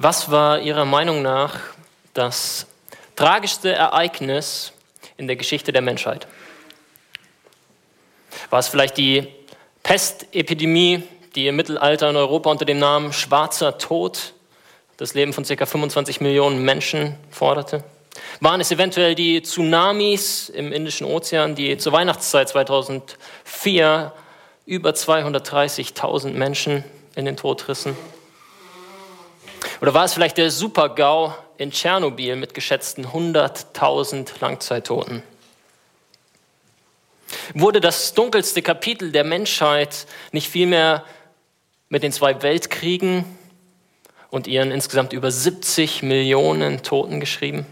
Was war Ihrer Meinung nach das tragischste Ereignis in der Geschichte der Menschheit? War es vielleicht die Pestepidemie, die im Mittelalter in Europa unter dem Namen Schwarzer Tod das Leben von ca. 25 Millionen Menschen forderte? Waren es eventuell die Tsunamis im Indischen Ozean, die zur Weihnachtszeit 2004 über 230.000 Menschen in den Tod rissen? Oder war es vielleicht der Supergau in Tschernobyl mit geschätzten 100.000 Langzeittoten? Wurde das dunkelste Kapitel der Menschheit nicht vielmehr mit den zwei Weltkriegen und ihren insgesamt über 70 Millionen Toten geschrieben?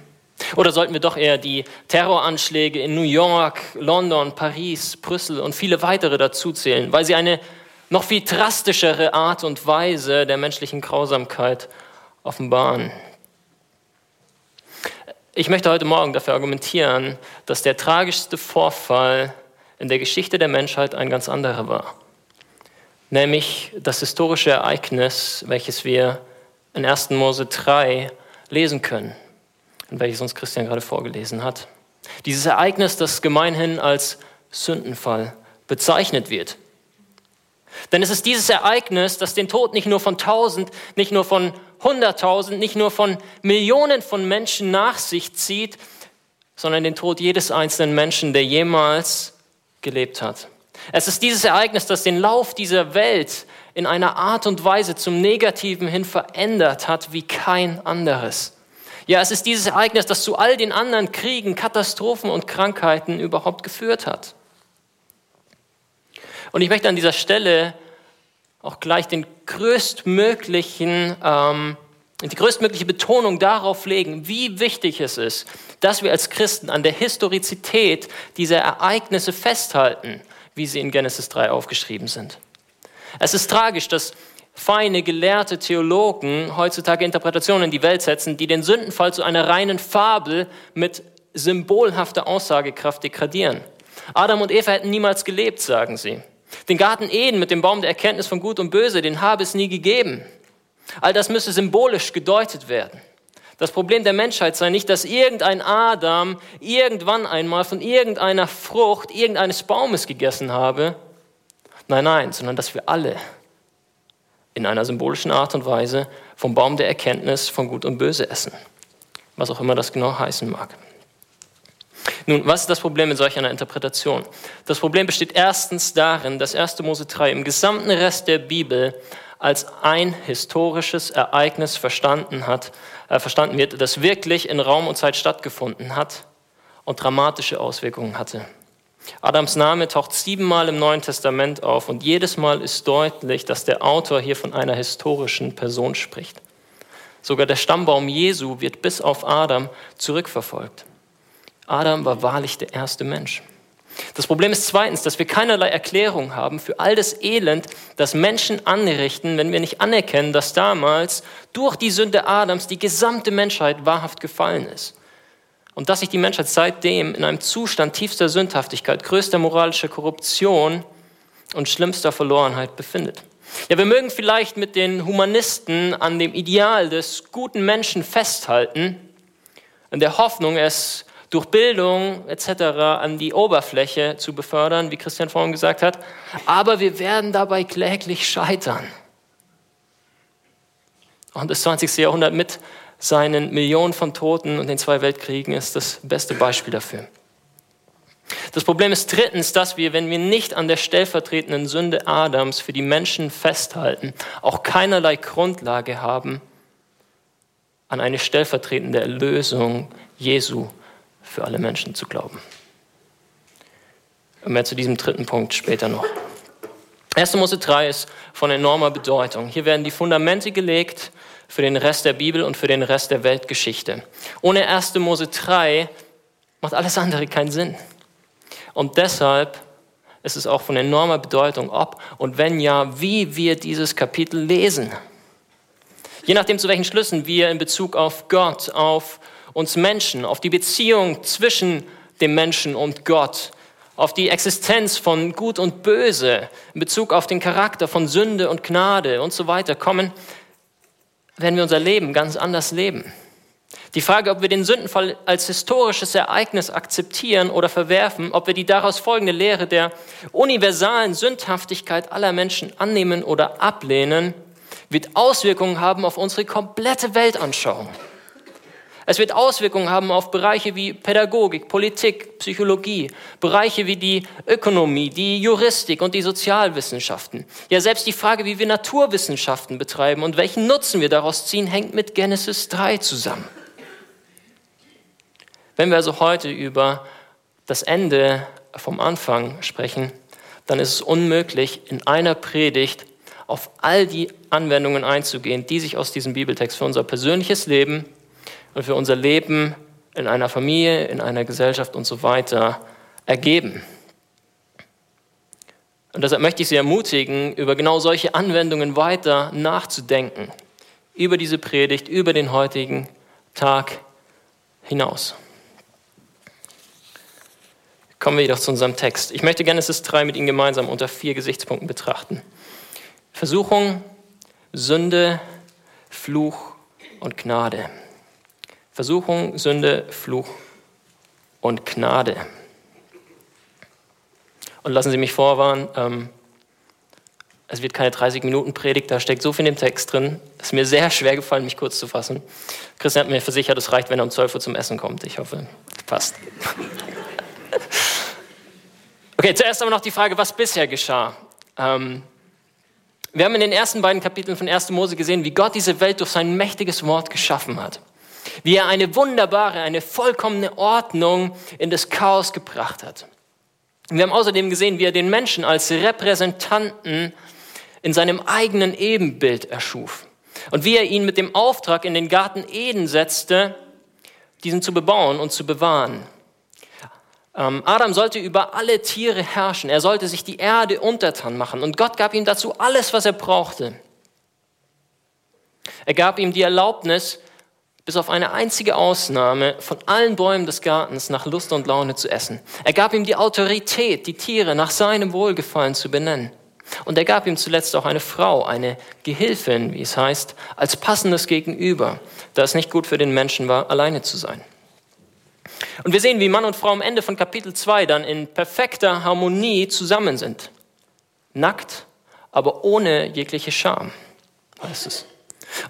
Oder sollten wir doch eher die Terroranschläge in New York, London, Paris, Brüssel und viele weitere dazuzählen, weil sie eine noch viel drastischere Art und Weise der menschlichen Grausamkeit offenbaren. Ich möchte heute Morgen dafür argumentieren, dass der tragischste Vorfall in der Geschichte der Menschheit ein ganz anderer war. Nämlich das historische Ereignis, welches wir in 1. Mose 3 lesen können und welches uns Christian gerade vorgelesen hat. Dieses Ereignis, das gemeinhin als Sündenfall bezeichnet wird. Denn es ist dieses Ereignis, das den Tod nicht nur von tausend, nicht nur von hunderttausend, nicht nur von Millionen von Menschen nach sich zieht, sondern den Tod jedes einzelnen Menschen, der jemals gelebt hat. Es ist dieses Ereignis, das den Lauf dieser Welt in einer Art und Weise zum Negativen hin verändert hat wie kein anderes. Ja, es ist dieses Ereignis, das zu all den anderen Kriegen, Katastrophen und Krankheiten überhaupt geführt hat. Und ich möchte an dieser Stelle auch gleich den größtmöglichen, ähm, die größtmögliche Betonung darauf legen, wie wichtig es ist, dass wir als Christen an der Historizität dieser Ereignisse festhalten, wie sie in Genesis 3 aufgeschrieben sind. Es ist tragisch, dass feine, gelehrte Theologen heutzutage Interpretationen in die Welt setzen, die den Sündenfall zu einer reinen Fabel mit symbolhafter Aussagekraft degradieren. Adam und Eva hätten niemals gelebt, sagen sie. Den Garten Eden mit dem Baum der Erkenntnis von Gut und Böse, den habe es nie gegeben. All das müsse symbolisch gedeutet werden. Das Problem der Menschheit sei nicht, dass irgendein Adam irgendwann einmal von irgendeiner Frucht irgendeines Baumes gegessen habe. Nein, nein, sondern dass wir alle in einer symbolischen Art und Weise vom Baum der Erkenntnis von Gut und Böse essen. Was auch immer das genau heißen mag. Nun, was ist das Problem in solch einer Interpretation? Das Problem besteht erstens darin, dass 1. Mose 3 im gesamten Rest der Bibel als ein historisches Ereignis verstanden, hat, äh, verstanden wird, das wirklich in Raum und Zeit stattgefunden hat und dramatische Auswirkungen hatte. Adams Name taucht siebenmal im Neuen Testament auf und jedes Mal ist deutlich, dass der Autor hier von einer historischen Person spricht. Sogar der Stammbaum Jesu wird bis auf Adam zurückverfolgt. Adam war wahrlich der erste Mensch. Das Problem ist zweitens, dass wir keinerlei Erklärung haben für all das Elend, das Menschen anrichten, wenn wir nicht anerkennen, dass damals durch die Sünde Adams die gesamte Menschheit wahrhaft gefallen ist und dass sich die Menschheit seitdem in einem Zustand tiefster Sündhaftigkeit, größter moralischer Korruption und schlimmster Verlorenheit befindet. Ja, wir mögen vielleicht mit den Humanisten an dem Ideal des guten Menschen festhalten, in der Hoffnung, es durch Bildung etc. an die Oberfläche zu befördern, wie Christian vorhin gesagt hat, aber wir werden dabei kläglich scheitern. Und das 20. Jahrhundert mit seinen Millionen von Toten und den zwei Weltkriegen ist das beste Beispiel dafür. Das Problem ist drittens, dass wir, wenn wir nicht an der stellvertretenden Sünde Adams für die Menschen festhalten, auch keinerlei Grundlage haben, an eine stellvertretende Erlösung Jesu für alle Menschen zu glauben. Mehr zu diesem dritten Punkt später noch. 1. Mose 3 ist von enormer Bedeutung. Hier werden die Fundamente gelegt für den Rest der Bibel und für den Rest der Weltgeschichte. Ohne 1. Mose 3 macht alles andere keinen Sinn. Und deshalb ist es auch von enormer Bedeutung, ob und wenn ja, wie wir dieses Kapitel lesen. Je nachdem, zu welchen Schlüssen wir in Bezug auf Gott, auf uns Menschen, auf die Beziehung zwischen dem Menschen und Gott, auf die Existenz von Gut und Böse, in Bezug auf den Charakter von Sünde und Gnade und so weiter kommen, werden wir unser Leben ganz anders leben. Die Frage, ob wir den Sündenfall als historisches Ereignis akzeptieren oder verwerfen, ob wir die daraus folgende Lehre der universalen Sündhaftigkeit aller Menschen annehmen oder ablehnen, wird Auswirkungen haben auf unsere komplette Weltanschauung. Es wird Auswirkungen haben auf Bereiche wie Pädagogik, Politik, Psychologie, Bereiche wie die Ökonomie, die Juristik und die Sozialwissenschaften. Ja, selbst die Frage, wie wir Naturwissenschaften betreiben und welchen Nutzen wir daraus ziehen, hängt mit Genesis 3 zusammen. Wenn wir also heute über das Ende vom Anfang sprechen, dann ist es unmöglich, in einer Predigt auf all die Anwendungen einzugehen, die sich aus diesem Bibeltext für unser persönliches Leben und für unser Leben in einer Familie, in einer Gesellschaft und so weiter ergeben. Und deshalb möchte ich Sie ermutigen, über genau solche Anwendungen weiter nachzudenken. Über diese Predigt, über den heutigen Tag hinaus. Kommen wir jedoch zu unserem Text. Ich möchte Genesis 3 mit Ihnen gemeinsam unter vier Gesichtspunkten betrachten. Versuchung, Sünde, Fluch und Gnade. Versuchung, Sünde, Fluch und Gnade. Und lassen Sie mich vorwarnen, ähm, es wird keine 30 Minuten Predigt, da steckt so viel in dem Text drin. Es ist mir sehr schwer gefallen, mich kurz zu fassen. Christian hat mir versichert, es reicht, wenn er um 12 Uhr zum Essen kommt. Ich hoffe, passt. Okay, zuerst aber noch die Frage, was bisher geschah. Ähm, wir haben in den ersten beiden Kapiteln von 1. Mose gesehen, wie Gott diese Welt durch sein mächtiges Wort geschaffen hat wie er eine wunderbare, eine vollkommene Ordnung in das Chaos gebracht hat. Wir haben außerdem gesehen, wie er den Menschen als Repräsentanten in seinem eigenen Ebenbild erschuf und wie er ihn mit dem Auftrag in den Garten Eden setzte, diesen zu bebauen und zu bewahren. Ähm, Adam sollte über alle Tiere herrschen, er sollte sich die Erde untertan machen und Gott gab ihm dazu alles, was er brauchte. Er gab ihm die Erlaubnis, bis auf eine einzige Ausnahme, von allen Bäumen des Gartens nach Lust und Laune zu essen. Er gab ihm die Autorität, die Tiere nach seinem Wohlgefallen zu benennen. Und er gab ihm zuletzt auch eine Frau, eine Gehilfin, wie es heißt, als passendes Gegenüber, da es nicht gut für den Menschen war, alleine zu sein. Und wir sehen, wie Mann und Frau am Ende von Kapitel 2 dann in perfekter Harmonie zusammen sind. Nackt, aber ohne jegliche Scham, heißt es.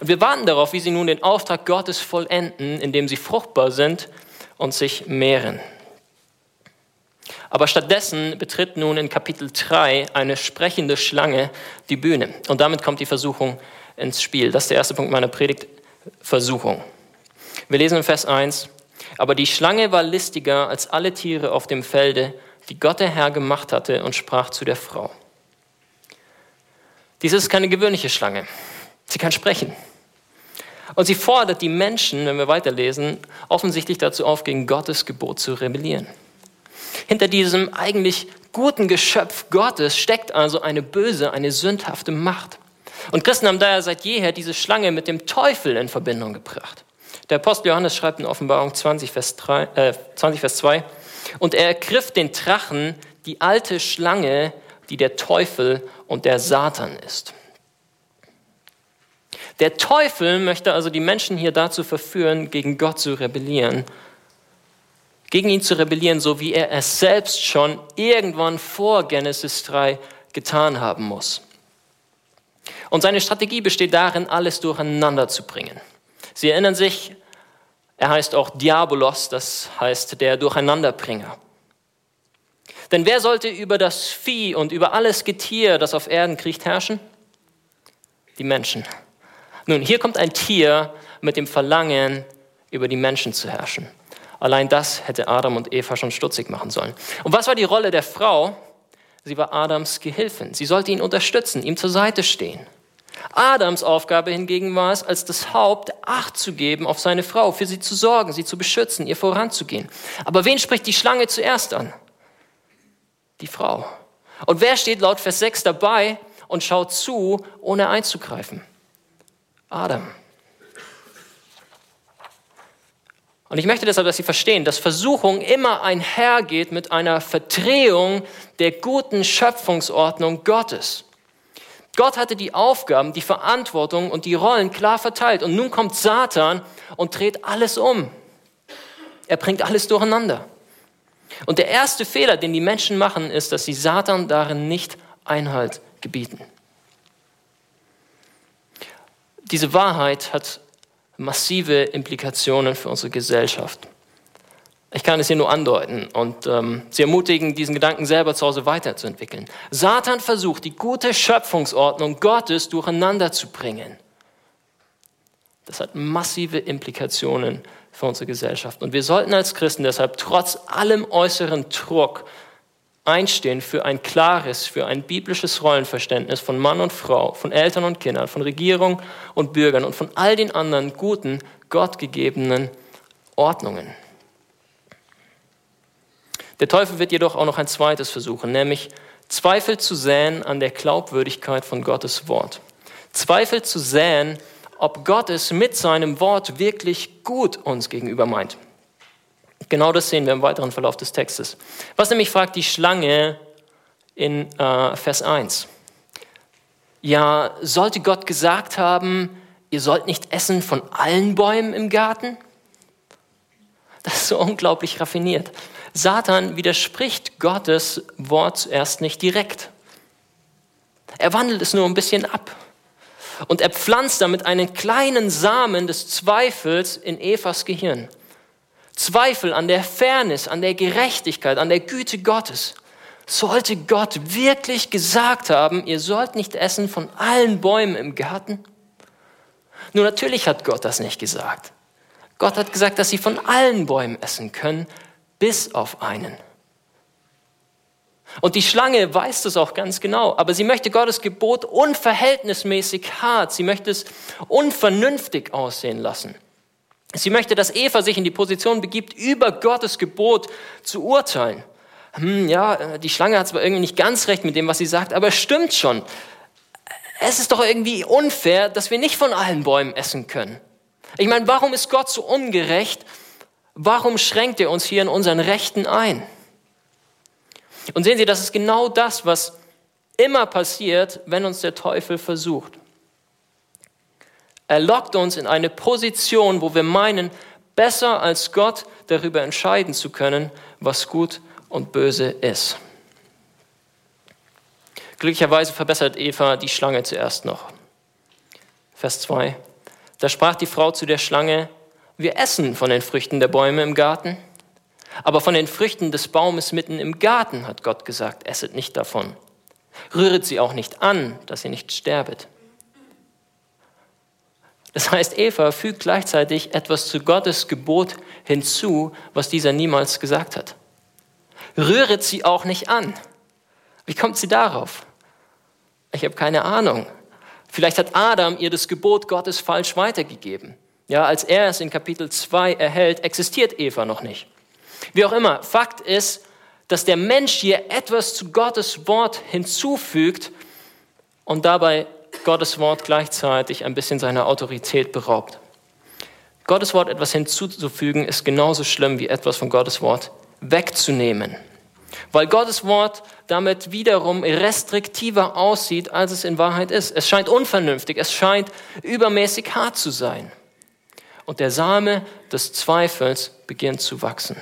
Und wir warten darauf, wie sie nun den Auftrag Gottes vollenden, indem sie fruchtbar sind und sich mehren. Aber stattdessen betritt nun in Kapitel 3 eine sprechende Schlange die Bühne. Und damit kommt die Versuchung ins Spiel. Das ist der erste Punkt meiner Predigt, Versuchung. Wir lesen in Vers 1, aber die Schlange war listiger als alle Tiere auf dem Felde, die Gott der Herr gemacht hatte, und sprach zu der Frau. Dies ist keine gewöhnliche Schlange. Sie kann sprechen. Und sie fordert die Menschen, wenn wir weiterlesen, offensichtlich dazu auf, gegen Gottes Gebot zu rebellieren. Hinter diesem eigentlich guten Geschöpf Gottes steckt also eine böse, eine sündhafte Macht. Und Christen haben daher seit jeher diese Schlange mit dem Teufel in Verbindung gebracht. Der Apostel Johannes schreibt in Offenbarung 20 Vers, 3, äh, 20, Vers 2, und er ergriff den Drachen, die alte Schlange, die der Teufel und der Satan ist. Der Teufel möchte also die Menschen hier dazu verführen, gegen Gott zu rebellieren. Gegen ihn zu rebellieren, so wie er es selbst schon irgendwann vor Genesis 3 getan haben muss. Und seine Strategie besteht darin, alles durcheinander zu bringen. Sie erinnern sich, er heißt auch Diabolos, das heißt der Durcheinanderbringer. Denn wer sollte über das Vieh und über alles Getier, das auf Erden kriecht, herrschen? Die Menschen. Nun, hier kommt ein Tier mit dem Verlangen, über die Menschen zu herrschen. Allein das hätte Adam und Eva schon stutzig machen sollen. Und was war die Rolle der Frau? Sie war Adams Gehilfin. Sie sollte ihn unterstützen, ihm zur Seite stehen. Adams Aufgabe hingegen war es, als das Haupt Acht zu geben auf seine Frau, für sie zu sorgen, sie zu beschützen, ihr voranzugehen. Aber wen spricht die Schlange zuerst an? Die Frau. Und wer steht laut Vers 6 dabei und schaut zu, ohne einzugreifen? Adam. Und ich möchte deshalb, dass Sie verstehen, dass Versuchung immer einhergeht mit einer Verdrehung der guten Schöpfungsordnung Gottes. Gott hatte die Aufgaben, die Verantwortung und die Rollen klar verteilt. Und nun kommt Satan und dreht alles um. Er bringt alles durcheinander. Und der erste Fehler, den die Menschen machen, ist, dass sie Satan darin nicht Einhalt gebieten. Diese Wahrheit hat massive Implikationen für unsere Gesellschaft. Ich kann es hier nur andeuten und ähm, Sie ermutigen, diesen Gedanken selber zu Hause weiterzuentwickeln. Satan versucht, die gute Schöpfungsordnung Gottes durcheinander zu bringen. Das hat massive Implikationen für unsere Gesellschaft. Und wir sollten als Christen deshalb trotz allem äußeren Druck einstehen für ein klares, für ein biblisches Rollenverständnis von Mann und Frau, von Eltern und Kindern, von Regierung und Bürgern und von all den anderen guten, gottgegebenen Ordnungen. Der Teufel wird jedoch auch noch ein zweites versuchen, nämlich Zweifel zu säen an der Glaubwürdigkeit von Gottes Wort. Zweifel zu säen, ob Gott es mit seinem Wort wirklich gut uns gegenüber meint. Genau das sehen wir im weiteren Verlauf des Textes. Was nämlich fragt die Schlange in äh, Vers 1. Ja, sollte Gott gesagt haben, ihr sollt nicht essen von allen Bäumen im Garten? Das ist so unglaublich raffiniert. Satan widerspricht Gottes Wort zuerst nicht direkt. Er wandelt es nur ein bisschen ab. Und er pflanzt damit einen kleinen Samen des Zweifels in Evas Gehirn. Zweifel an der Fairness, an der Gerechtigkeit, an der Güte Gottes. Sollte Gott wirklich gesagt haben, ihr sollt nicht essen von allen Bäumen im Garten? Nur natürlich hat Gott das nicht gesagt. Gott hat gesagt, dass sie von allen Bäumen essen können, bis auf einen. Und die Schlange weiß das auch ganz genau, aber sie möchte Gottes Gebot unverhältnismäßig hart, sie möchte es unvernünftig aussehen lassen. Sie möchte, dass Eva sich in die Position begibt, über Gottes Gebot zu urteilen. Hm, ja, die Schlange hat zwar irgendwie nicht ganz recht mit dem, was sie sagt, aber stimmt schon. Es ist doch irgendwie unfair, dass wir nicht von allen Bäumen essen können. Ich meine, warum ist Gott so ungerecht? Warum schränkt er uns hier in unseren Rechten ein? Und sehen Sie, das ist genau das, was immer passiert, wenn uns der Teufel versucht. Er lockt uns in eine Position, wo wir meinen, besser als Gott darüber entscheiden zu können, was gut und böse ist. Glücklicherweise verbessert Eva die Schlange zuerst noch. Vers 2. Da sprach die Frau zu der Schlange, wir essen von den Früchten der Bäume im Garten, aber von den Früchten des Baumes mitten im Garten hat Gott gesagt, esset nicht davon. Rühret sie auch nicht an, dass ihr nicht sterbet. Das heißt, Eva fügt gleichzeitig etwas zu Gottes Gebot hinzu, was dieser niemals gesagt hat. Rühret sie auch nicht an. Wie kommt sie darauf? Ich habe keine Ahnung. Vielleicht hat Adam ihr das Gebot Gottes falsch weitergegeben. Ja, als er es in Kapitel 2 erhält, existiert Eva noch nicht. Wie auch immer, Fakt ist, dass der Mensch hier etwas zu Gottes Wort hinzufügt und dabei Gottes Wort gleichzeitig ein bisschen seiner Autorität beraubt. Gottes Wort etwas hinzuzufügen ist genauso schlimm wie etwas von Gottes Wort wegzunehmen. Weil Gottes Wort damit wiederum restriktiver aussieht, als es in Wahrheit ist. Es scheint unvernünftig, es scheint übermäßig hart zu sein. Und der Same des Zweifels beginnt zu wachsen.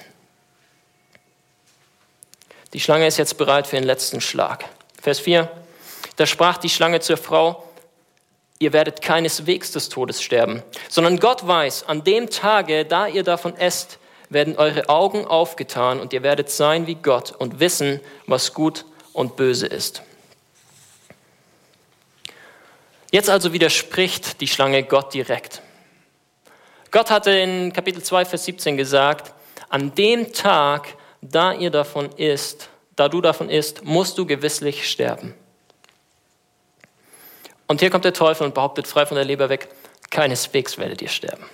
Die Schlange ist jetzt bereit für den letzten Schlag. Vers 4. Da sprach die Schlange zur Frau, ihr werdet keineswegs des Todes sterben, sondern Gott weiß, an dem Tage, da ihr davon esst, werden eure Augen aufgetan und ihr werdet sein wie Gott und wissen, was gut und böse ist. Jetzt also widerspricht die Schlange Gott direkt. Gott hatte in Kapitel 2, Vers 17 gesagt, an dem Tag, da ihr davon isst, da du davon isst, musst du gewisslich sterben. Und hier kommt der Teufel und behauptet frei von der Leber weg, keineswegs werdet ihr sterben.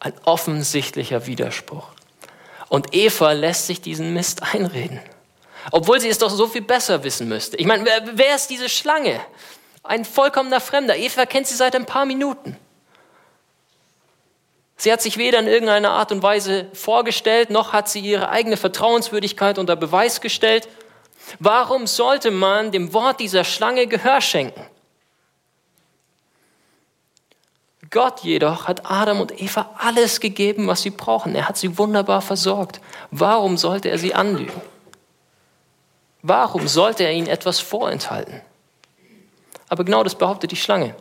Ein offensichtlicher Widerspruch. Und Eva lässt sich diesen Mist einreden, obwohl sie es doch so viel besser wissen müsste. Ich meine, wer, wer ist diese Schlange? Ein vollkommener Fremder. Eva kennt sie seit ein paar Minuten. Sie hat sich weder in irgendeiner Art und Weise vorgestellt, noch hat sie ihre eigene Vertrauenswürdigkeit unter Beweis gestellt. Warum sollte man dem Wort dieser Schlange Gehör schenken? Gott jedoch hat Adam und Eva alles gegeben, was sie brauchen. Er hat sie wunderbar versorgt. Warum sollte er sie anlügen? Warum sollte er ihnen etwas vorenthalten? Aber genau das behauptet die Schlange.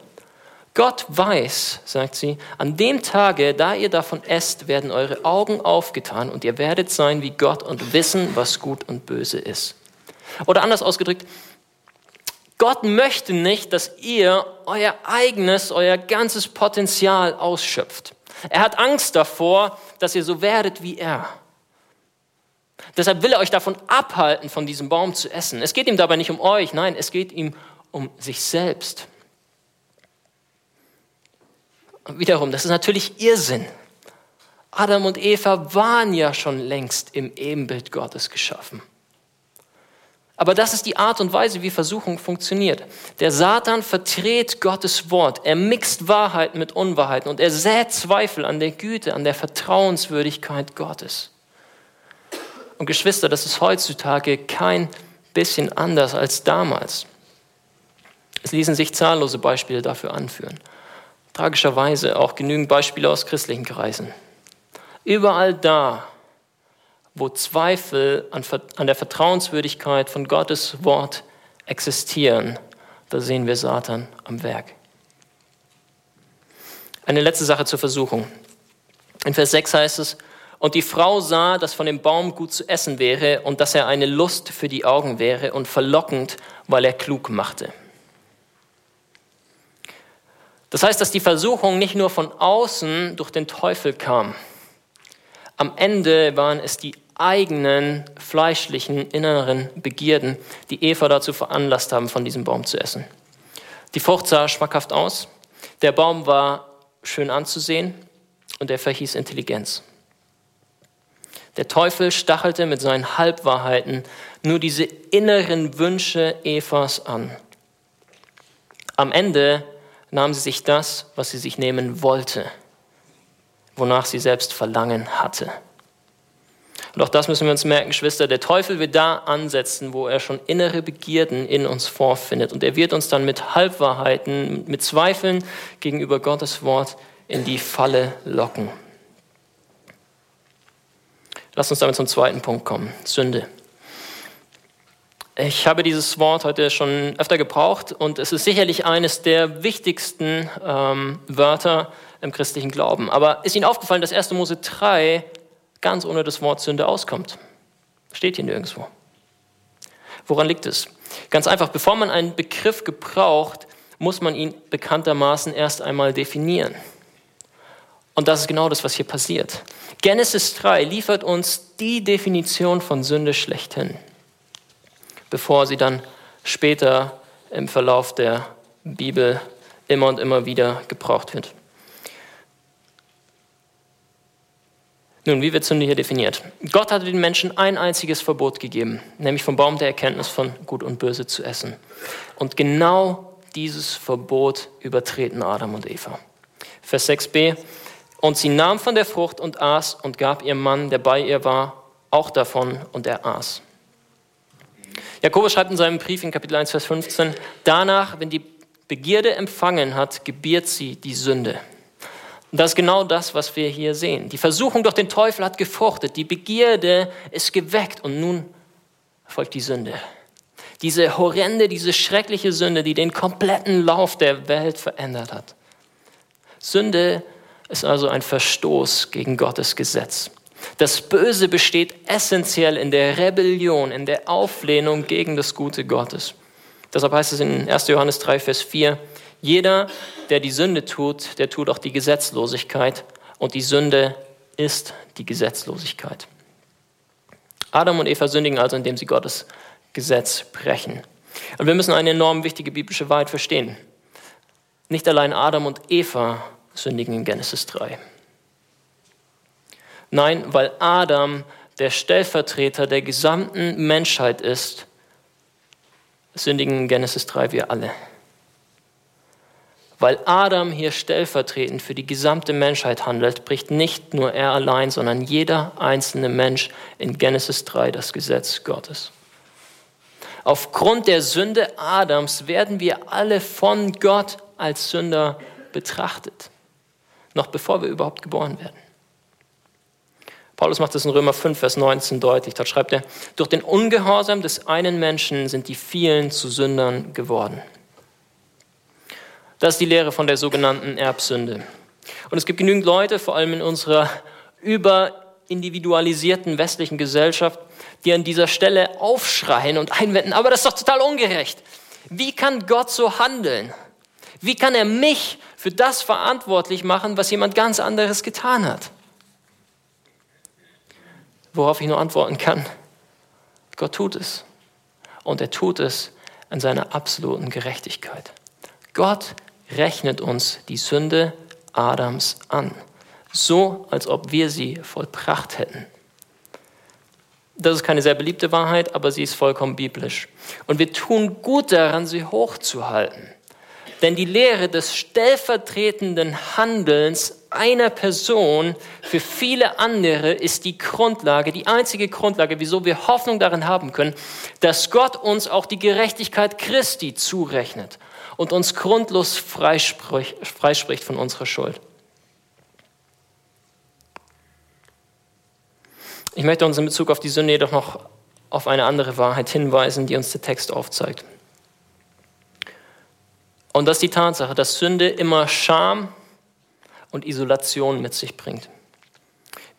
Gott weiß, sagt sie, an dem Tage, da ihr davon esst, werden eure Augen aufgetan und ihr werdet sein wie Gott und wissen, was gut und böse ist. Oder anders ausgedrückt, Gott möchte nicht, dass ihr euer eigenes, euer ganzes Potenzial ausschöpft. Er hat Angst davor, dass ihr so werdet wie er. Deshalb will er euch davon abhalten, von diesem Baum zu essen. Es geht ihm dabei nicht um euch, nein, es geht ihm um sich selbst. Und wiederum, das ist natürlich Irrsinn. Adam und Eva waren ja schon längst im Ebenbild Gottes geschaffen. Aber das ist die Art und Weise, wie Versuchung funktioniert. Der Satan verdreht Gottes Wort. Er mixt Wahrheit mit Unwahrheiten und er sät Zweifel an der Güte, an der Vertrauenswürdigkeit Gottes. Und Geschwister, das ist heutzutage kein bisschen anders als damals. Es ließen sich zahllose Beispiele dafür anführen. Tragischerweise auch genügend Beispiele aus christlichen Kreisen. Überall da, wo Zweifel an, an der Vertrauenswürdigkeit von Gottes Wort existieren, da sehen wir Satan am Werk. Eine letzte Sache zur Versuchung. In Vers 6 heißt es, und die Frau sah, dass von dem Baum gut zu essen wäre und dass er eine Lust für die Augen wäre und verlockend, weil er klug machte. Das heißt, dass die Versuchung nicht nur von außen durch den Teufel kam. Am Ende waren es die eigenen fleischlichen inneren Begierden, die Eva dazu veranlasst haben, von diesem Baum zu essen. Die Frucht sah schmackhaft aus, der Baum war schön anzusehen und er verhieß Intelligenz. Der Teufel stachelte mit seinen Halbwahrheiten nur diese inneren Wünsche Evas an. Am Ende nahm sie sich das, was sie sich nehmen wollte, wonach sie selbst Verlangen hatte. Und auch das müssen wir uns merken, Geschwister. Der Teufel wird da ansetzen, wo er schon innere Begierden in uns vorfindet. Und er wird uns dann mit Halbwahrheiten, mit Zweifeln gegenüber Gottes Wort in die Falle locken. Lass uns damit zum zweiten Punkt kommen. Sünde. Ich habe dieses Wort heute schon öfter gebraucht und es ist sicherlich eines der wichtigsten ähm, Wörter im christlichen Glauben. Aber ist Ihnen aufgefallen, dass 1. Mose 3 ganz ohne das Wort Sünde auskommt? Steht hier nirgendwo. Woran liegt es? Ganz einfach, bevor man einen Begriff gebraucht, muss man ihn bekanntermaßen erst einmal definieren. Und das ist genau das, was hier passiert. Genesis 3 liefert uns die Definition von Sünde schlechthin bevor sie dann später im Verlauf der Bibel immer und immer wieder gebraucht wird. Nun, wie wird Sünde hier definiert? Gott hatte den Menschen ein einziges Verbot gegeben, nämlich vom Baum der Erkenntnis von Gut und Böse zu essen. Und genau dieses Verbot übertreten Adam und Eva. Vers 6b. Und sie nahm von der Frucht und aß und gab ihrem Mann, der bei ihr war, auch davon und er aß. Jakobus schreibt in seinem Brief in Kapitel 1, Vers 15, danach, wenn die Begierde empfangen hat, gebiert sie die Sünde. Und das ist genau das, was wir hier sehen. Die Versuchung durch den Teufel hat gefruchtet, die Begierde ist geweckt und nun folgt die Sünde. Diese horrende, diese schreckliche Sünde, die den kompletten Lauf der Welt verändert hat. Sünde ist also ein Verstoß gegen Gottes Gesetz. Das Böse besteht essentiell in der Rebellion, in der Auflehnung gegen das Gute Gottes. Deshalb heißt es in 1. Johannes 3, Vers 4, jeder, der die Sünde tut, der tut auch die Gesetzlosigkeit und die Sünde ist die Gesetzlosigkeit. Adam und Eva sündigen also, indem sie Gottes Gesetz brechen. Und wir müssen eine enorm wichtige biblische Wahrheit verstehen. Nicht allein Adam und Eva sündigen in Genesis 3. Nein, weil Adam der Stellvertreter der gesamten Menschheit ist, sündigen in Genesis 3 wir alle. Weil Adam hier stellvertretend für die gesamte Menschheit handelt, bricht nicht nur er allein, sondern jeder einzelne Mensch in Genesis 3 das Gesetz Gottes. Aufgrund der Sünde Adams werden wir alle von Gott als Sünder betrachtet, noch bevor wir überhaupt geboren werden. Paulus macht das in Römer 5, Vers 19 deutlich. Dort schreibt er, durch den Ungehorsam des einen Menschen sind die vielen zu Sündern geworden. Das ist die Lehre von der sogenannten Erbsünde. Und es gibt genügend Leute, vor allem in unserer überindividualisierten westlichen Gesellschaft, die an dieser Stelle aufschreien und einwenden, aber das ist doch total ungerecht. Wie kann Gott so handeln? Wie kann er mich für das verantwortlich machen, was jemand ganz anderes getan hat? Worauf ich nur antworten kann, Gott tut es. Und er tut es an seiner absoluten Gerechtigkeit. Gott rechnet uns die Sünde Adams an, so als ob wir sie vollbracht hätten. Das ist keine sehr beliebte Wahrheit, aber sie ist vollkommen biblisch. Und wir tun gut daran, sie hochzuhalten. Denn die Lehre des stellvertretenden Handelns einer Person für viele andere ist die Grundlage, die einzige Grundlage, wieso wir Hoffnung darin haben können, dass Gott uns auch die Gerechtigkeit Christi zurechnet und uns grundlos freispricht von unserer Schuld. Ich möchte uns in Bezug auf die Sünde jedoch noch auf eine andere Wahrheit hinweisen, die uns der Text aufzeigt. Und das ist die Tatsache, dass Sünde immer Scham und Isolation mit sich bringt.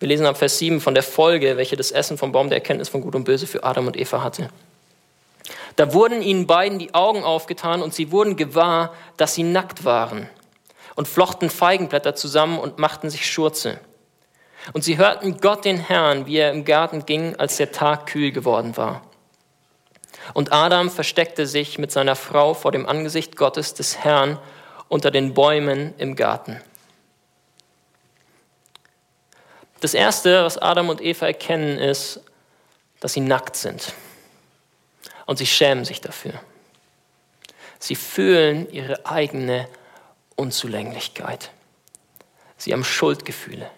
Wir lesen ab Vers 7 von der Folge, welche das Essen vom Baum der Erkenntnis von Gut und Böse für Adam und Eva hatte. Da wurden ihnen beiden die Augen aufgetan und sie wurden gewahr, dass sie nackt waren und flochten Feigenblätter zusammen und machten sich Schurze. Und sie hörten Gott den Herrn, wie er im Garten ging, als der Tag kühl geworden war. Und Adam versteckte sich mit seiner Frau vor dem Angesicht Gottes des Herrn unter den Bäumen im Garten. Das Erste, was Adam und Eva erkennen, ist, dass sie nackt sind. Und sie schämen sich dafür. Sie fühlen ihre eigene Unzulänglichkeit. Sie haben Schuldgefühle.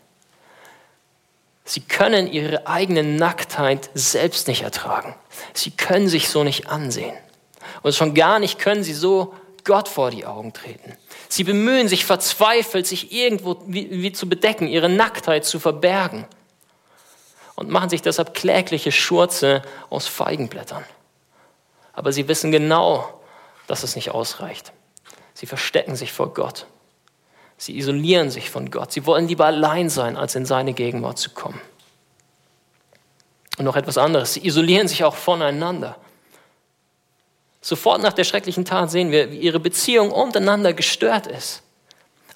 Sie können ihre eigene Nacktheit selbst nicht ertragen. Sie können sich so nicht ansehen. Und schon gar nicht können sie so Gott vor die Augen treten. Sie bemühen sich verzweifelt, sich irgendwo wie, wie zu bedecken, ihre Nacktheit zu verbergen. Und machen sich deshalb klägliche Schurze aus Feigenblättern. Aber sie wissen genau, dass es nicht ausreicht. Sie verstecken sich vor Gott. Sie isolieren sich von Gott. Sie wollen lieber allein sein, als in seine Gegenwart zu kommen. Und noch etwas anderes. Sie isolieren sich auch voneinander. Sofort nach der schrecklichen Tat sehen wir, wie ihre Beziehung untereinander gestört ist.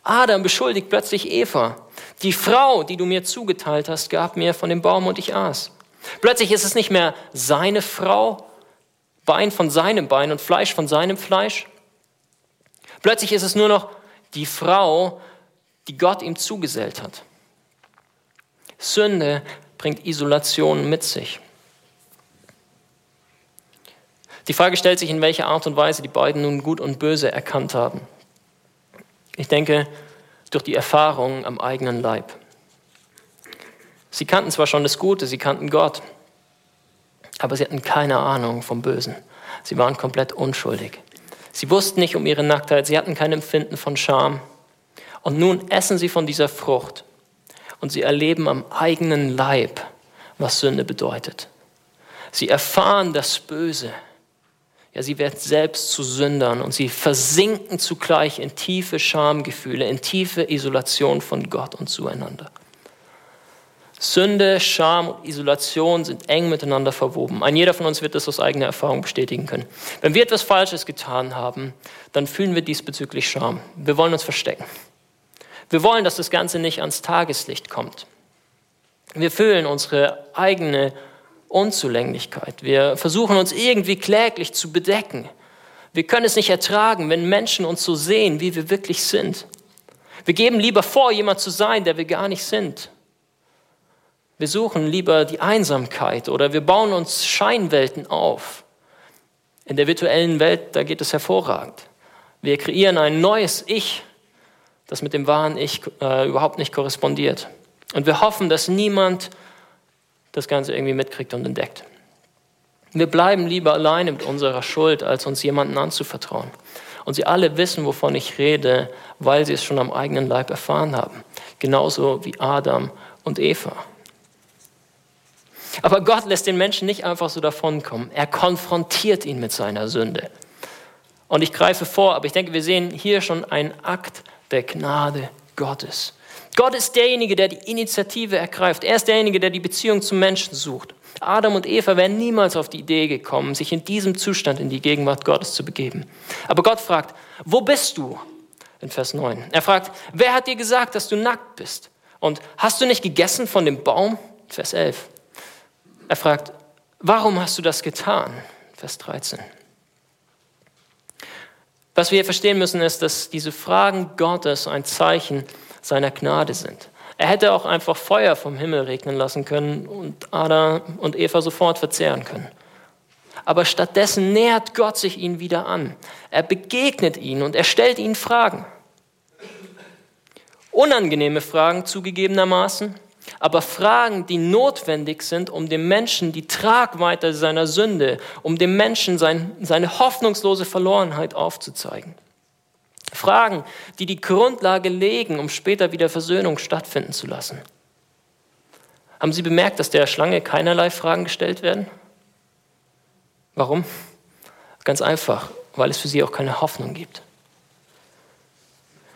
Adam beschuldigt plötzlich Eva. Die Frau, die du mir zugeteilt hast, gab mir von dem Baum und ich aß. Plötzlich ist es nicht mehr seine Frau, Bein von seinem Bein und Fleisch von seinem Fleisch. Plötzlich ist es nur noch die Frau, die Gott ihm zugesellt hat. Sünde bringt Isolation mit sich. Die Frage stellt sich, in welcher Art und Weise die beiden nun gut und böse erkannt haben. Ich denke, durch die Erfahrung am eigenen Leib. Sie kannten zwar schon das Gute, sie kannten Gott, aber sie hatten keine Ahnung vom Bösen. Sie waren komplett unschuldig. Sie wussten nicht um ihre Nacktheit, sie hatten kein Empfinden von Scham. Und nun essen sie von dieser Frucht und sie erleben am eigenen Leib, was Sünde bedeutet. Sie erfahren das Böse. Ja, sie werden selbst zu Sündern und sie versinken zugleich in tiefe Schamgefühle, in tiefe Isolation von Gott und zueinander. Sünde, Scham und Isolation sind eng miteinander verwoben. Ein jeder von uns wird das aus eigener Erfahrung bestätigen können. Wenn wir etwas Falsches getan haben, dann fühlen wir diesbezüglich Scham. Wir wollen uns verstecken. Wir wollen, dass das Ganze nicht ans Tageslicht kommt. Wir fühlen unsere eigene Unzulänglichkeit. Wir versuchen uns irgendwie kläglich zu bedecken. Wir können es nicht ertragen, wenn Menschen uns so sehen, wie wir wirklich sind. Wir geben lieber vor, jemand zu sein, der wir gar nicht sind. Wir suchen lieber die Einsamkeit oder wir bauen uns Scheinwelten auf. In der virtuellen Welt, da geht es hervorragend. Wir kreieren ein neues Ich, das mit dem wahren Ich äh, überhaupt nicht korrespondiert. Und wir hoffen, dass niemand das Ganze irgendwie mitkriegt und entdeckt. Wir bleiben lieber alleine mit unserer Schuld, als uns jemanden anzuvertrauen. Und sie alle wissen, wovon ich rede, weil sie es schon am eigenen Leib erfahren haben. Genauso wie Adam und Eva. Aber Gott lässt den Menschen nicht einfach so davonkommen. Er konfrontiert ihn mit seiner Sünde. Und ich greife vor, aber ich denke, wir sehen hier schon einen Akt der Gnade Gottes. Gott ist derjenige, der die Initiative ergreift. Er ist derjenige, der die Beziehung zum Menschen sucht. Adam und Eva wären niemals auf die Idee gekommen, sich in diesem Zustand in die Gegenwart Gottes zu begeben. Aber Gott fragt, wo bist du? In Vers 9. Er fragt, wer hat dir gesagt, dass du nackt bist? Und hast du nicht gegessen von dem Baum? Vers 11. Er fragt, warum hast du das getan? Vers 13. Was wir hier verstehen müssen, ist, dass diese Fragen Gottes ein Zeichen seiner Gnade sind. Er hätte auch einfach Feuer vom Himmel regnen lassen können und Adam und Eva sofort verzehren können. Aber stattdessen nähert Gott sich ihnen wieder an. Er begegnet ihnen und er stellt ihnen Fragen. Unangenehme Fragen zugegebenermaßen, aber Fragen, die notwendig sind, um dem Menschen die Tragweite seiner Sünde, um dem Menschen sein, seine hoffnungslose Verlorenheit aufzuzeigen. Fragen, die die Grundlage legen, um später wieder Versöhnung stattfinden zu lassen. Haben Sie bemerkt, dass der Schlange keinerlei Fragen gestellt werden? Warum? Ganz einfach, weil es für sie auch keine Hoffnung gibt.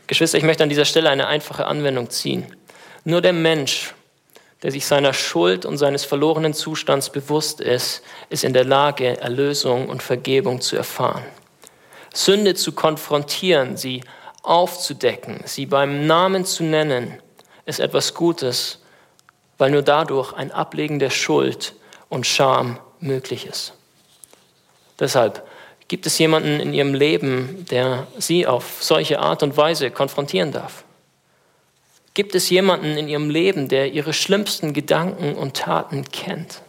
Geschwister, ich möchte an dieser Stelle eine einfache Anwendung ziehen. Nur der Mensch, der sich seiner Schuld und seines verlorenen Zustands bewusst ist, ist in der Lage, Erlösung und Vergebung zu erfahren. Sünde zu konfrontieren, sie aufzudecken, sie beim Namen zu nennen, ist etwas Gutes, weil nur dadurch ein Ablegen der Schuld und Scham möglich ist. Deshalb gibt es jemanden in ihrem Leben, der sie auf solche Art und Weise konfrontieren darf. Gibt es jemanden in ihrem Leben, der ihre schlimmsten Gedanken und Taten kennt?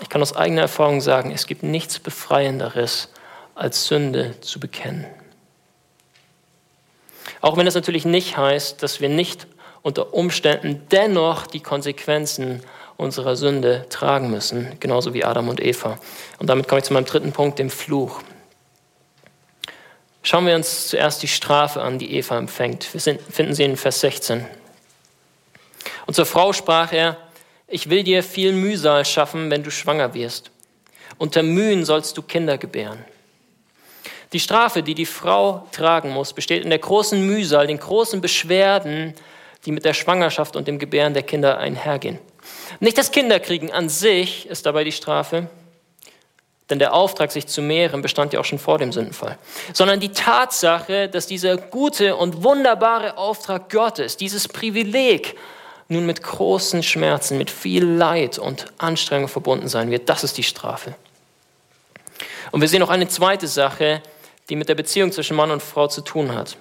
Ich kann aus eigener Erfahrung sagen, es gibt nichts Befreienderes, als Sünde zu bekennen. Auch wenn es natürlich nicht heißt, dass wir nicht unter Umständen dennoch die Konsequenzen unserer Sünde tragen müssen, genauso wie Adam und Eva. Und damit komme ich zu meinem dritten Punkt, dem Fluch. Schauen wir uns zuerst die Strafe an, die Eva empfängt. Wir finden sie in Vers 16. Und zur Frau sprach er, ich will dir viel Mühsal schaffen, wenn du schwanger wirst. Unter Mühen sollst du Kinder gebären. Die Strafe, die die Frau tragen muss, besteht in der großen Mühsal, den großen Beschwerden, die mit der Schwangerschaft und dem Gebären der Kinder einhergehen. Nicht das Kinderkriegen an sich ist dabei die Strafe, denn der Auftrag, sich zu mehren, bestand ja auch schon vor dem Sündenfall. Sondern die Tatsache, dass dieser gute und wunderbare Auftrag Gottes, dieses Privileg, nun mit großen Schmerzen, mit viel Leid und Anstrengung verbunden sein wird, das ist die Strafe. Und wir sehen noch eine zweite Sache, die mit der Beziehung zwischen Mann und Frau zu tun hat.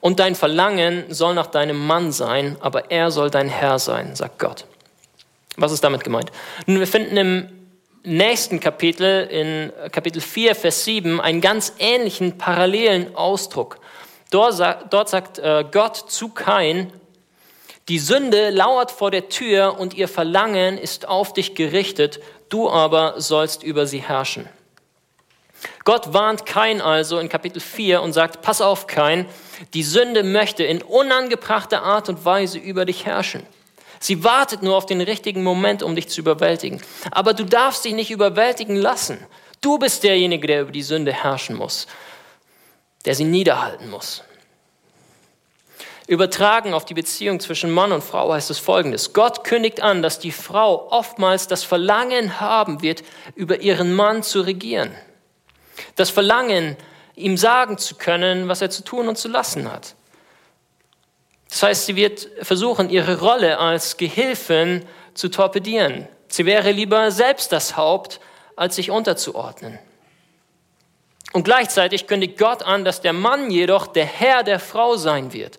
Und dein Verlangen soll nach deinem Mann sein, aber er soll dein Herr sein, sagt Gott. Was ist damit gemeint? Nun, wir finden im nächsten Kapitel, in Kapitel 4, Vers 7, einen ganz ähnlichen parallelen Ausdruck. Dort, dort sagt äh, Gott zu Kain, die Sünde lauert vor der Tür und ihr Verlangen ist auf dich gerichtet, du aber sollst über sie herrschen. Gott warnt Kain also in Kapitel 4 und sagt, pass auf Kain, die Sünde möchte in unangebrachter Art und Weise über dich herrschen. Sie wartet nur auf den richtigen Moment, um dich zu überwältigen. Aber du darfst dich nicht überwältigen lassen. Du bist derjenige, der über die Sünde herrschen muss, der sie niederhalten muss. Übertragen auf die Beziehung zwischen Mann und Frau heißt es folgendes. Gott kündigt an, dass die Frau oftmals das Verlangen haben wird, über ihren Mann zu regieren. Das Verlangen, ihm sagen zu können, was er zu tun und zu lassen hat. Das heißt, sie wird versuchen, ihre Rolle als Gehilfin zu torpedieren. Sie wäre lieber selbst das Haupt, als sich unterzuordnen. Und gleichzeitig kündigt Gott an, dass der Mann jedoch der Herr der Frau sein wird.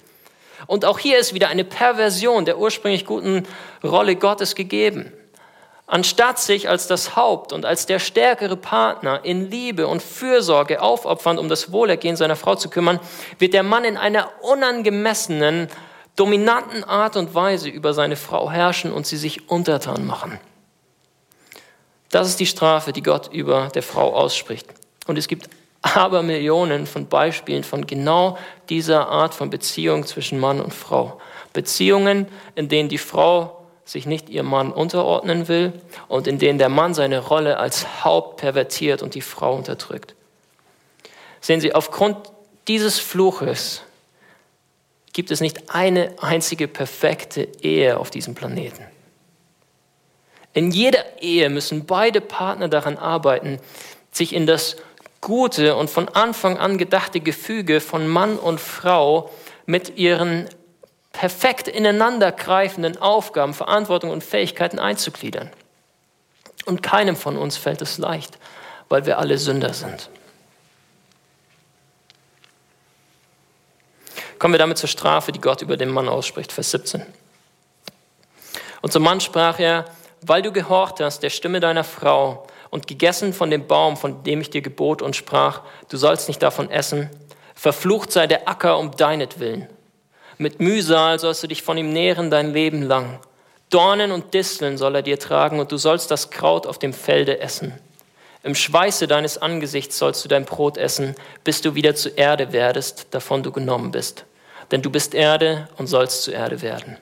Und auch hier ist wieder eine Perversion der ursprünglich guten Rolle Gottes gegeben. Anstatt sich als das Haupt und als der stärkere Partner in Liebe und Fürsorge aufopfern, um das Wohlergehen seiner Frau zu kümmern, wird der Mann in einer unangemessenen dominanten Art und Weise über seine Frau herrschen und sie sich untertan machen. Das ist die Strafe, die Gott über der Frau ausspricht. Und es gibt aber Millionen von Beispielen von genau dieser Art von Beziehung zwischen Mann und Frau. Beziehungen, in denen die Frau sich nicht ihrem Mann unterordnen will und in denen der Mann seine Rolle als Haupt pervertiert und die Frau unterdrückt. Sehen Sie, aufgrund dieses Fluches gibt es nicht eine einzige perfekte Ehe auf diesem Planeten. In jeder Ehe müssen beide Partner daran arbeiten, sich in das gute und von Anfang an gedachte Gefüge von Mann und Frau mit ihren perfekt ineinandergreifenden Aufgaben, Verantwortung und Fähigkeiten einzugliedern. Und keinem von uns fällt es leicht, weil wir alle Sünder sind. Kommen wir damit zur Strafe, die Gott über den Mann ausspricht, Vers 17. Und zum Mann sprach er, weil du gehorcht hast der Stimme deiner Frau und gegessen von dem Baum, von dem ich dir gebot und sprach, du sollst nicht davon essen, verflucht sei der Acker um deinetwillen. Mit Mühsal sollst du dich von ihm nähren dein Leben lang. Dornen und Disteln soll er dir tragen und du sollst das Kraut auf dem Felde essen. Im Schweiße deines Angesichts sollst du dein Brot essen, bis du wieder zu Erde werdest, davon du genommen bist denn du bist Erde und sollst zu Erde werden.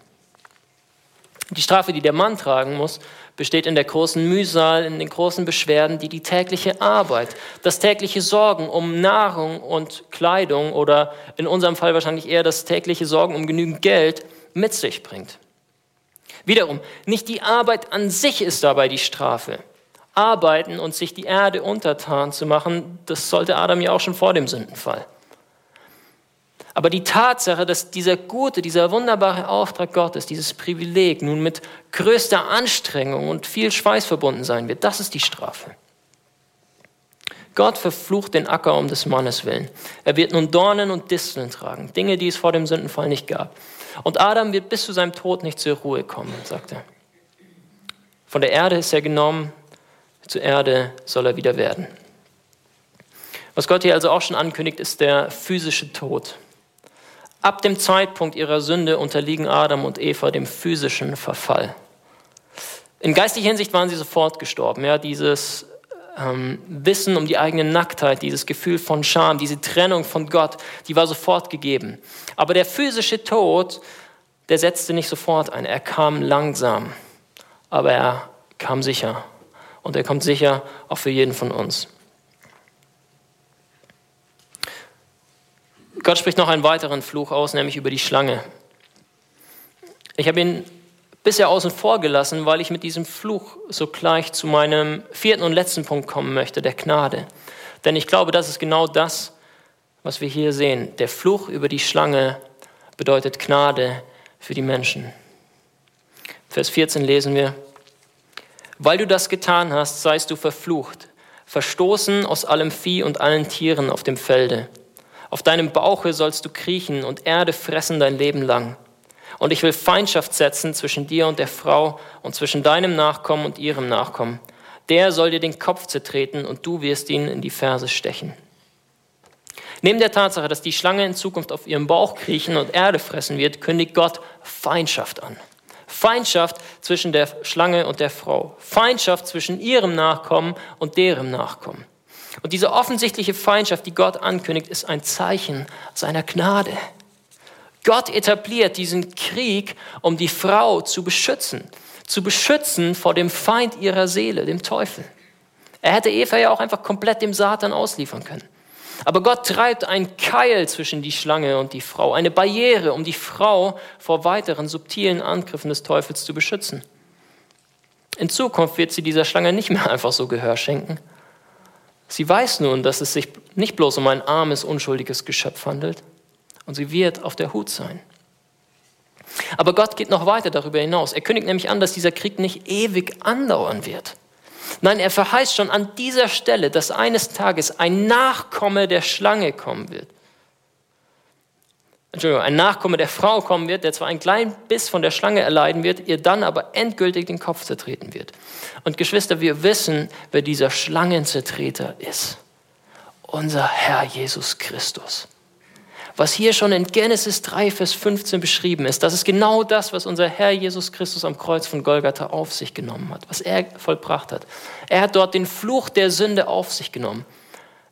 Die Strafe, die der Mann tragen muss, besteht in der großen Mühsal, in den großen Beschwerden, die die tägliche Arbeit, das tägliche Sorgen um Nahrung und Kleidung oder in unserem Fall wahrscheinlich eher das tägliche Sorgen um genügend Geld mit sich bringt. Wiederum, nicht die Arbeit an sich ist dabei die Strafe. Arbeiten und sich die Erde untertan zu machen, das sollte Adam ja auch schon vor dem Sündenfall. Aber die Tatsache, dass dieser gute, dieser wunderbare Auftrag Gottes, dieses Privileg nun mit größter Anstrengung und viel Schweiß verbunden sein wird, das ist die Strafe. Gott verflucht den Acker um des Mannes willen. Er wird nun Dornen und Disteln tragen, Dinge, die es vor dem Sündenfall nicht gab. Und Adam wird bis zu seinem Tod nicht zur Ruhe kommen, sagt er. Von der Erde ist er genommen, zur Erde soll er wieder werden. Was Gott hier also auch schon ankündigt, ist der physische Tod. Ab dem Zeitpunkt ihrer Sünde unterliegen Adam und Eva dem physischen Verfall. In geistlicher Hinsicht waren sie sofort gestorben. Ja, dieses ähm, Wissen um die eigene Nacktheit, dieses Gefühl von Scham, diese Trennung von Gott, die war sofort gegeben. Aber der physische Tod, der setzte nicht sofort ein. Er kam langsam, aber er kam sicher. Und er kommt sicher auch für jeden von uns. Gott spricht noch einen weiteren Fluch aus, nämlich über die Schlange. Ich habe ihn bisher außen vor gelassen, weil ich mit diesem Fluch so gleich zu meinem vierten und letzten Punkt kommen möchte, der Gnade. Denn ich glaube, das ist genau das, was wir hier sehen. Der Fluch über die Schlange bedeutet Gnade für die Menschen. Vers 14 lesen wir, weil du das getan hast, seist du verflucht, verstoßen aus allem Vieh und allen Tieren auf dem Felde. Auf deinem Bauche sollst du kriechen und Erde fressen dein Leben lang. Und ich will Feindschaft setzen zwischen dir und der Frau und zwischen deinem Nachkommen und ihrem Nachkommen. Der soll dir den Kopf zertreten und du wirst ihn in die Ferse stechen. Neben der Tatsache, dass die Schlange in Zukunft auf ihrem Bauch kriechen und Erde fressen wird, kündigt Gott Feindschaft an. Feindschaft zwischen der Schlange und der Frau. Feindschaft zwischen ihrem Nachkommen und deren Nachkommen. Und diese offensichtliche Feindschaft, die Gott ankündigt, ist ein Zeichen seiner Gnade. Gott etabliert diesen Krieg, um die Frau zu beschützen, zu beschützen vor dem Feind ihrer Seele, dem Teufel. Er hätte Eva ja auch einfach komplett dem Satan ausliefern können. Aber Gott treibt ein Keil zwischen die Schlange und die Frau, eine Barriere, um die Frau vor weiteren subtilen Angriffen des Teufels zu beschützen. In Zukunft wird sie dieser Schlange nicht mehr einfach so Gehör schenken, Sie weiß nun, dass es sich nicht bloß um ein armes, unschuldiges Geschöpf handelt und sie wird auf der Hut sein. Aber Gott geht noch weiter darüber hinaus. Er kündigt nämlich an, dass dieser Krieg nicht ewig andauern wird. Nein, er verheißt schon an dieser Stelle, dass eines Tages ein Nachkomme der Schlange kommen wird. Entschuldigung, ein Nachkomme der Frau kommen wird, der zwar einen kleinen Biss von der Schlange erleiden wird, ihr dann aber endgültig den Kopf zertreten wird. Und Geschwister, wir wissen, wer dieser Schlangenzertreter ist. Unser Herr Jesus Christus. Was hier schon in Genesis 3, Vers 15 beschrieben ist, das ist genau das, was unser Herr Jesus Christus am Kreuz von Golgatha auf sich genommen hat, was er vollbracht hat. Er hat dort den Fluch der Sünde auf sich genommen.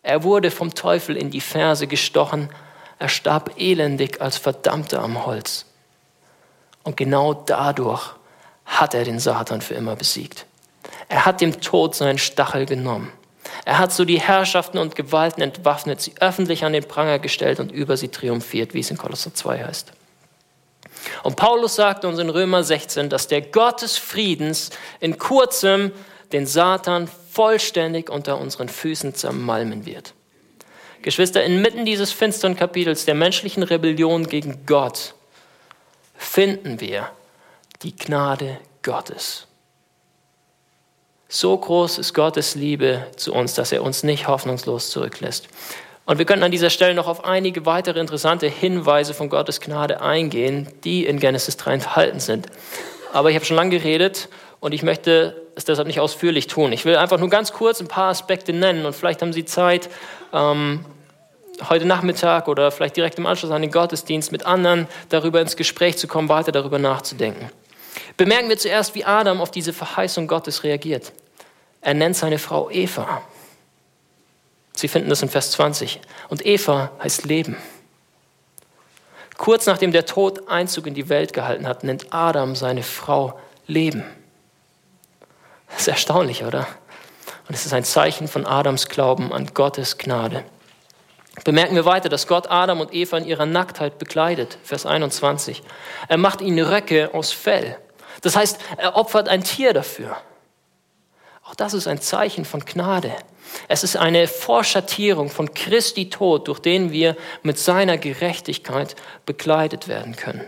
Er wurde vom Teufel in die Ferse gestochen, er starb elendig als Verdammter am Holz. Und genau dadurch hat er den Satan für immer besiegt. Er hat dem Tod seinen Stachel genommen. Er hat so die Herrschaften und Gewalten entwaffnet, sie öffentlich an den Pranger gestellt und über sie triumphiert, wie es in Kolosser 2 heißt. Und Paulus sagte uns in Römer 16, dass der Gott des Friedens in kurzem den Satan vollständig unter unseren Füßen zermalmen wird. Geschwister, inmitten dieses finsteren Kapitels der menschlichen Rebellion gegen Gott finden wir die Gnade Gottes. So groß ist Gottes Liebe zu uns, dass er uns nicht hoffnungslos zurücklässt. Und wir können an dieser Stelle noch auf einige weitere interessante Hinweise von Gottes Gnade eingehen, die in Genesis 3 enthalten sind. Aber ich habe schon lange geredet und ich möchte es deshalb nicht ausführlich tun. Ich will einfach nur ganz kurz ein paar Aspekte nennen und vielleicht haben Sie Zeit, ähm, heute Nachmittag oder vielleicht direkt im Anschluss an den Gottesdienst mit anderen darüber ins Gespräch zu kommen, weiter darüber nachzudenken. Bemerken wir zuerst, wie Adam auf diese Verheißung Gottes reagiert. Er nennt seine Frau Eva. Sie finden das in Vers 20. Und Eva heißt Leben. Kurz nachdem der Tod Einzug in die Welt gehalten hat, nennt Adam seine Frau Leben. Das ist erstaunlich, oder? Und es ist ein Zeichen von Adams Glauben an Gottes Gnade. Bemerken wir weiter, dass Gott Adam und Eva in ihrer Nacktheit bekleidet. Vers 21. Er macht ihnen Röcke aus Fell. Das heißt, er opfert ein Tier dafür. Auch das ist ein Zeichen von Gnade. Es ist eine Vorschattierung von Christi Tod, durch den wir mit seiner Gerechtigkeit bekleidet werden können.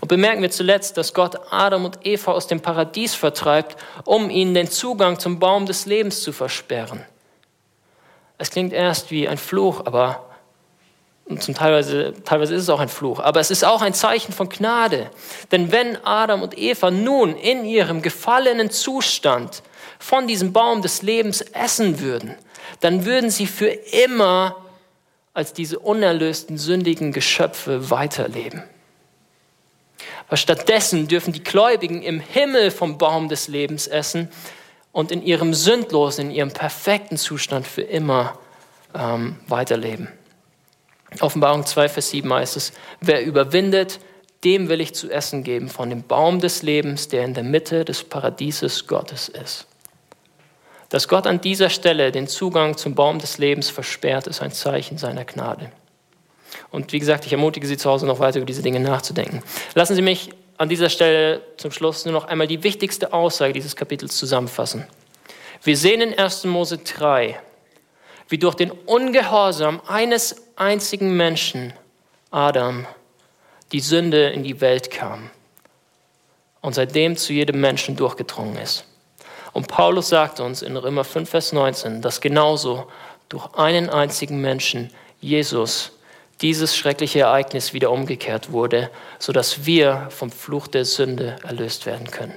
Und bemerken wir zuletzt, dass Gott Adam und Eva aus dem Paradies vertreibt, um ihnen den Zugang zum Baum des Lebens zu versperren. Es klingt erst wie ein Fluch, aber zum teilweise, teilweise ist es auch ein Fluch, aber es ist auch ein Zeichen von Gnade. Denn wenn Adam und Eva nun in ihrem gefallenen Zustand von diesem Baum des Lebens essen würden, dann würden sie für immer als diese unerlösten, sündigen Geschöpfe weiterleben. Aber stattdessen dürfen die Gläubigen im Himmel vom Baum des Lebens essen und in ihrem sündlosen, in ihrem perfekten Zustand für immer ähm, weiterleben. Offenbarung 2, Vers 7 heißt es, wer überwindet, dem will ich zu essen geben von dem Baum des Lebens, der in der Mitte des Paradieses Gottes ist. Dass Gott an dieser Stelle den Zugang zum Baum des Lebens versperrt, ist ein Zeichen seiner Gnade. Und wie gesagt, ich ermutige Sie zu Hause noch weiter über diese Dinge nachzudenken. Lassen Sie mich an dieser Stelle zum Schluss nur noch einmal die wichtigste Aussage dieses Kapitels zusammenfassen. Wir sehen in 1. Mose 3, wie durch den Ungehorsam eines einzigen Menschen, Adam, die Sünde in die Welt kam und seitdem zu jedem Menschen durchgedrungen ist. Und Paulus sagt uns in Römer 5, Vers 19, dass genauso durch einen einzigen Menschen, Jesus, dieses schreckliche Ereignis wieder umgekehrt wurde, sodass wir vom Fluch der Sünde erlöst werden können.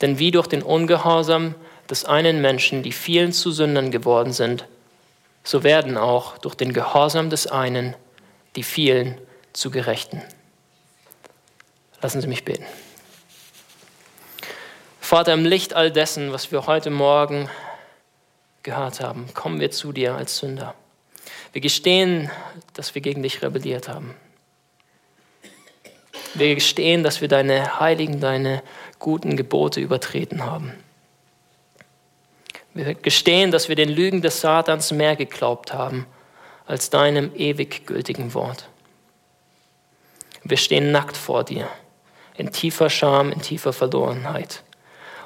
Denn wie durch den Ungehorsam des einen Menschen die vielen zu Sündern geworden sind, so werden auch durch den Gehorsam des einen die vielen zu Gerechten. Lassen Sie mich beten. Vater, im Licht all dessen, was wir heute Morgen gehört haben, kommen wir zu dir als Sünder. Wir gestehen, dass wir gegen dich rebelliert haben. Wir gestehen, dass wir deine heiligen, deine guten Gebote übertreten haben. Wir gestehen, dass wir den Lügen des Satans mehr geglaubt haben als deinem ewig gültigen Wort. Wir stehen nackt vor dir, in tiefer Scham, in tiefer Verlorenheit.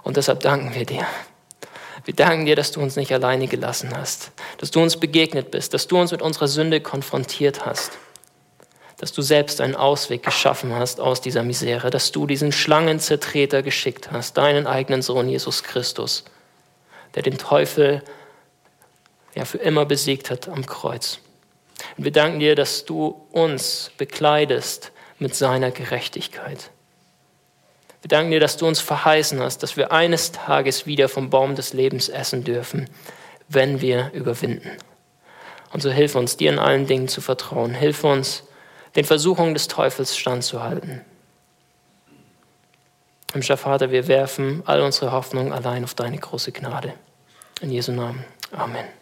Und deshalb danken wir dir. Wir danken dir, dass du uns nicht alleine gelassen hast, dass du uns begegnet bist, dass du uns mit unserer Sünde konfrontiert hast, dass du selbst einen Ausweg geschaffen hast aus dieser Misere, dass du diesen Schlangenzertreter geschickt hast, deinen eigenen Sohn Jesus Christus der den Teufel ja für immer besiegt hat am Kreuz. Und wir danken dir, dass du uns bekleidest mit seiner Gerechtigkeit. Wir danken dir, dass du uns verheißen hast, dass wir eines Tages wieder vom Baum des Lebens essen dürfen, wenn wir überwinden. Und so hilf uns, dir in allen Dingen zu vertrauen. Hilf uns, den Versuchungen des Teufels standzuhalten. Himmlischer Vater, wir werfen all unsere Hoffnung allein auf deine große Gnade. In Jesu Namen. Amen.